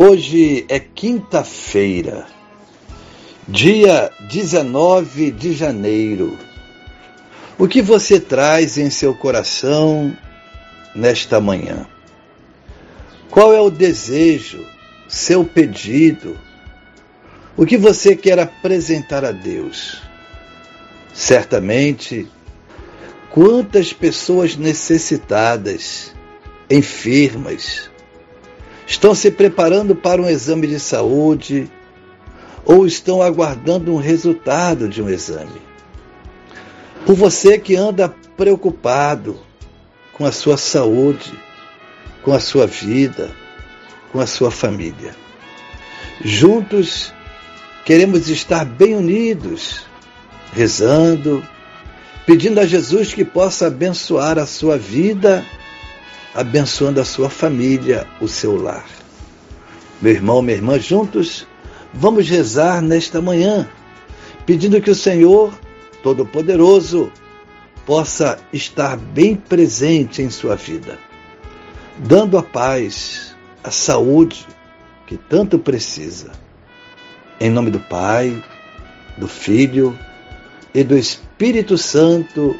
Hoje é quinta-feira, dia 19 de janeiro. O que você traz em seu coração nesta manhã? Qual é o desejo, seu pedido? O que você quer apresentar a Deus? Certamente, quantas pessoas necessitadas, enfermas, estão se preparando para um exame de saúde ou estão aguardando um resultado de um exame. Por você que anda preocupado com a sua saúde, com a sua vida, com a sua família. Juntos queremos estar bem unidos, rezando, pedindo a Jesus que possa abençoar a sua vida abençoando a sua família, o seu lar. Meu irmão, minha irmã, juntos, vamos rezar nesta manhã, pedindo que o Senhor Todo-Poderoso possa estar bem presente em sua vida, dando a paz, a saúde que tanto precisa. Em nome do Pai, do Filho e do Espírito Santo.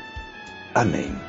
Amém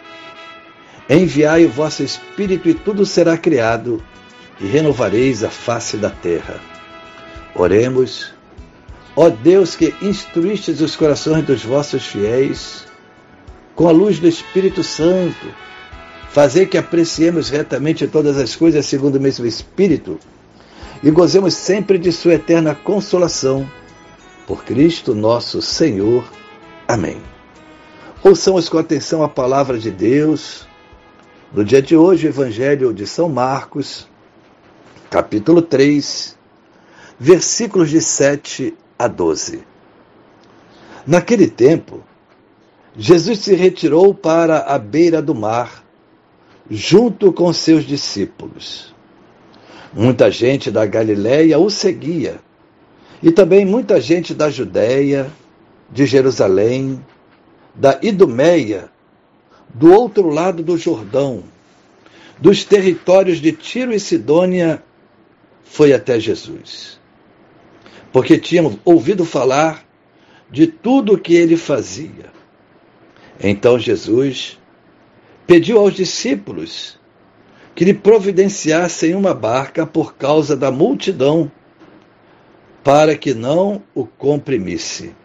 Enviai o vosso Espírito e tudo será criado, e renovareis a face da terra. Oremos. Ó Deus que instruístes os corações dos vossos fiéis, com a luz do Espírito Santo, fazei que apreciemos retamente todas as coisas segundo o mesmo Espírito e gozemos sempre de Sua eterna consolação. Por Cristo nosso Senhor. Amém. Ouçamos com atenção a palavra de Deus no dia de hoje, o Evangelho de São Marcos, capítulo 3, versículos de 7 a 12. Naquele tempo, Jesus se retirou para a beira do mar, junto com seus discípulos. Muita gente da Galiléia o seguia, e também muita gente da Judéia, de Jerusalém, da Idumeia do outro lado do Jordão, dos territórios de Tiro e Sidônia, foi até Jesus. Porque tinham ouvido falar de tudo o que ele fazia. Então Jesus pediu aos discípulos que lhe providenciassem uma barca por causa da multidão, para que não o comprimisse.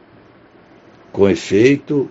Com efeito,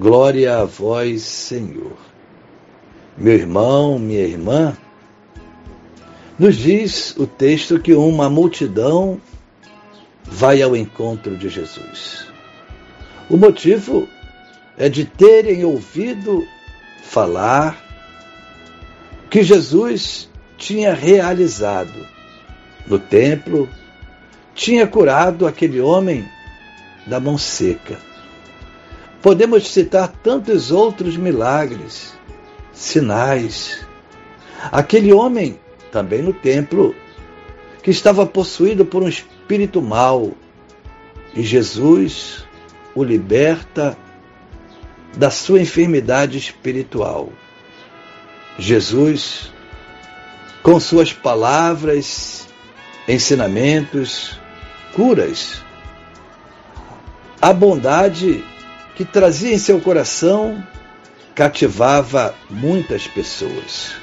Glória a vós, Senhor. Meu irmão, minha irmã, nos diz o texto que uma multidão vai ao encontro de Jesus. O motivo é de terem ouvido falar que Jesus tinha realizado no templo, tinha curado aquele homem da mão seca Podemos citar tantos outros milagres, sinais. Aquele homem, também no templo, que estava possuído por um espírito mau e Jesus o liberta da sua enfermidade espiritual. Jesus, com suas palavras, ensinamentos, curas, a bondade que trazia em seu coração cativava muitas pessoas.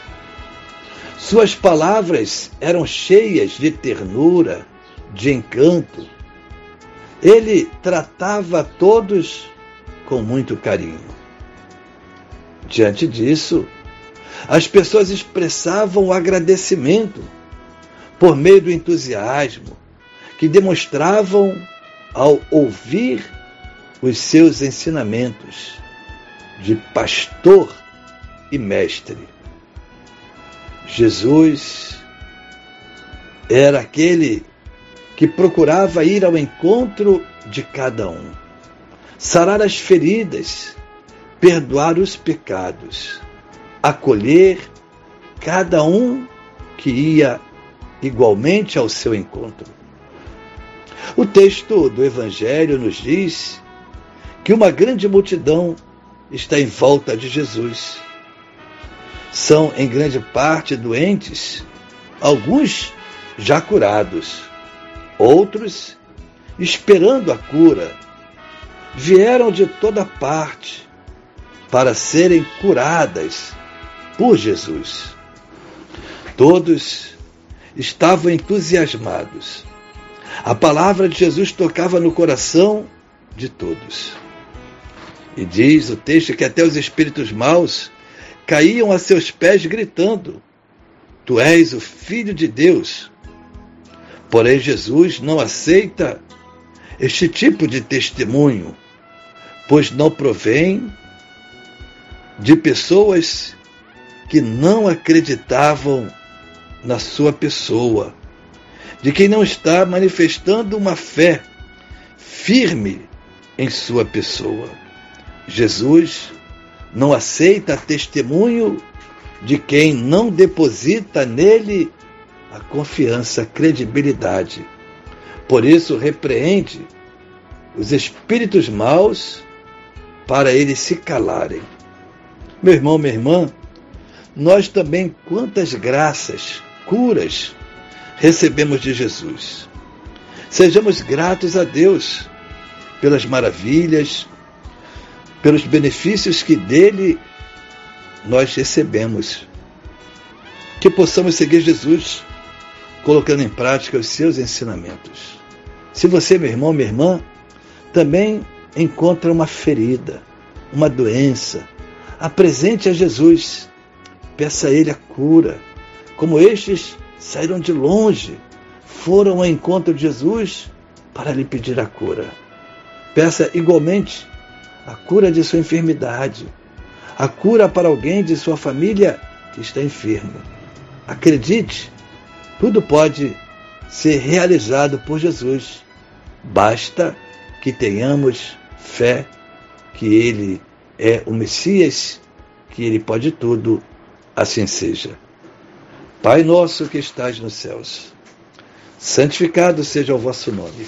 Suas palavras eram cheias de ternura, de encanto. Ele tratava todos com muito carinho. Diante disso, as pessoas expressavam agradecimento por meio do entusiasmo que demonstravam ao ouvir os seus ensinamentos de pastor e mestre. Jesus era aquele que procurava ir ao encontro de cada um, sarar as feridas, perdoar os pecados, acolher cada um que ia igualmente ao seu encontro. O texto do Evangelho nos diz que uma grande multidão está em volta de Jesus. São, em grande parte, doentes, alguns já curados, outros esperando a cura. Vieram de toda parte para serem curadas por Jesus. Todos estavam entusiasmados. A palavra de Jesus tocava no coração de todos. E diz o texto que até os espíritos maus caíam a seus pés gritando: Tu és o Filho de Deus. Porém, Jesus não aceita este tipo de testemunho, pois não provém de pessoas que não acreditavam na sua pessoa, de quem não está manifestando uma fé firme em sua pessoa. Jesus não aceita testemunho de quem não deposita nele a confiança, a credibilidade. Por isso, repreende os espíritos maus para eles se calarem. Meu irmão, minha irmã, nós também quantas graças, curas recebemos de Jesus. Sejamos gratos a Deus pelas maravilhas, pelos benefícios que dele nós recebemos. Que possamos seguir Jesus, colocando em prática os seus ensinamentos. Se você, meu irmão, minha irmã, também encontra uma ferida, uma doença, apresente a Jesus, peça a Ele a cura. Como estes saíram de longe, foram ao encontro de Jesus para lhe pedir a cura. Peça igualmente a cura de sua enfermidade, a cura para alguém de sua família que está enfermo. Acredite, tudo pode ser realizado por Jesus. Basta que tenhamos fé que Ele é o Messias, que Ele pode tudo, assim seja. Pai nosso que estás nos céus, santificado seja o vosso nome.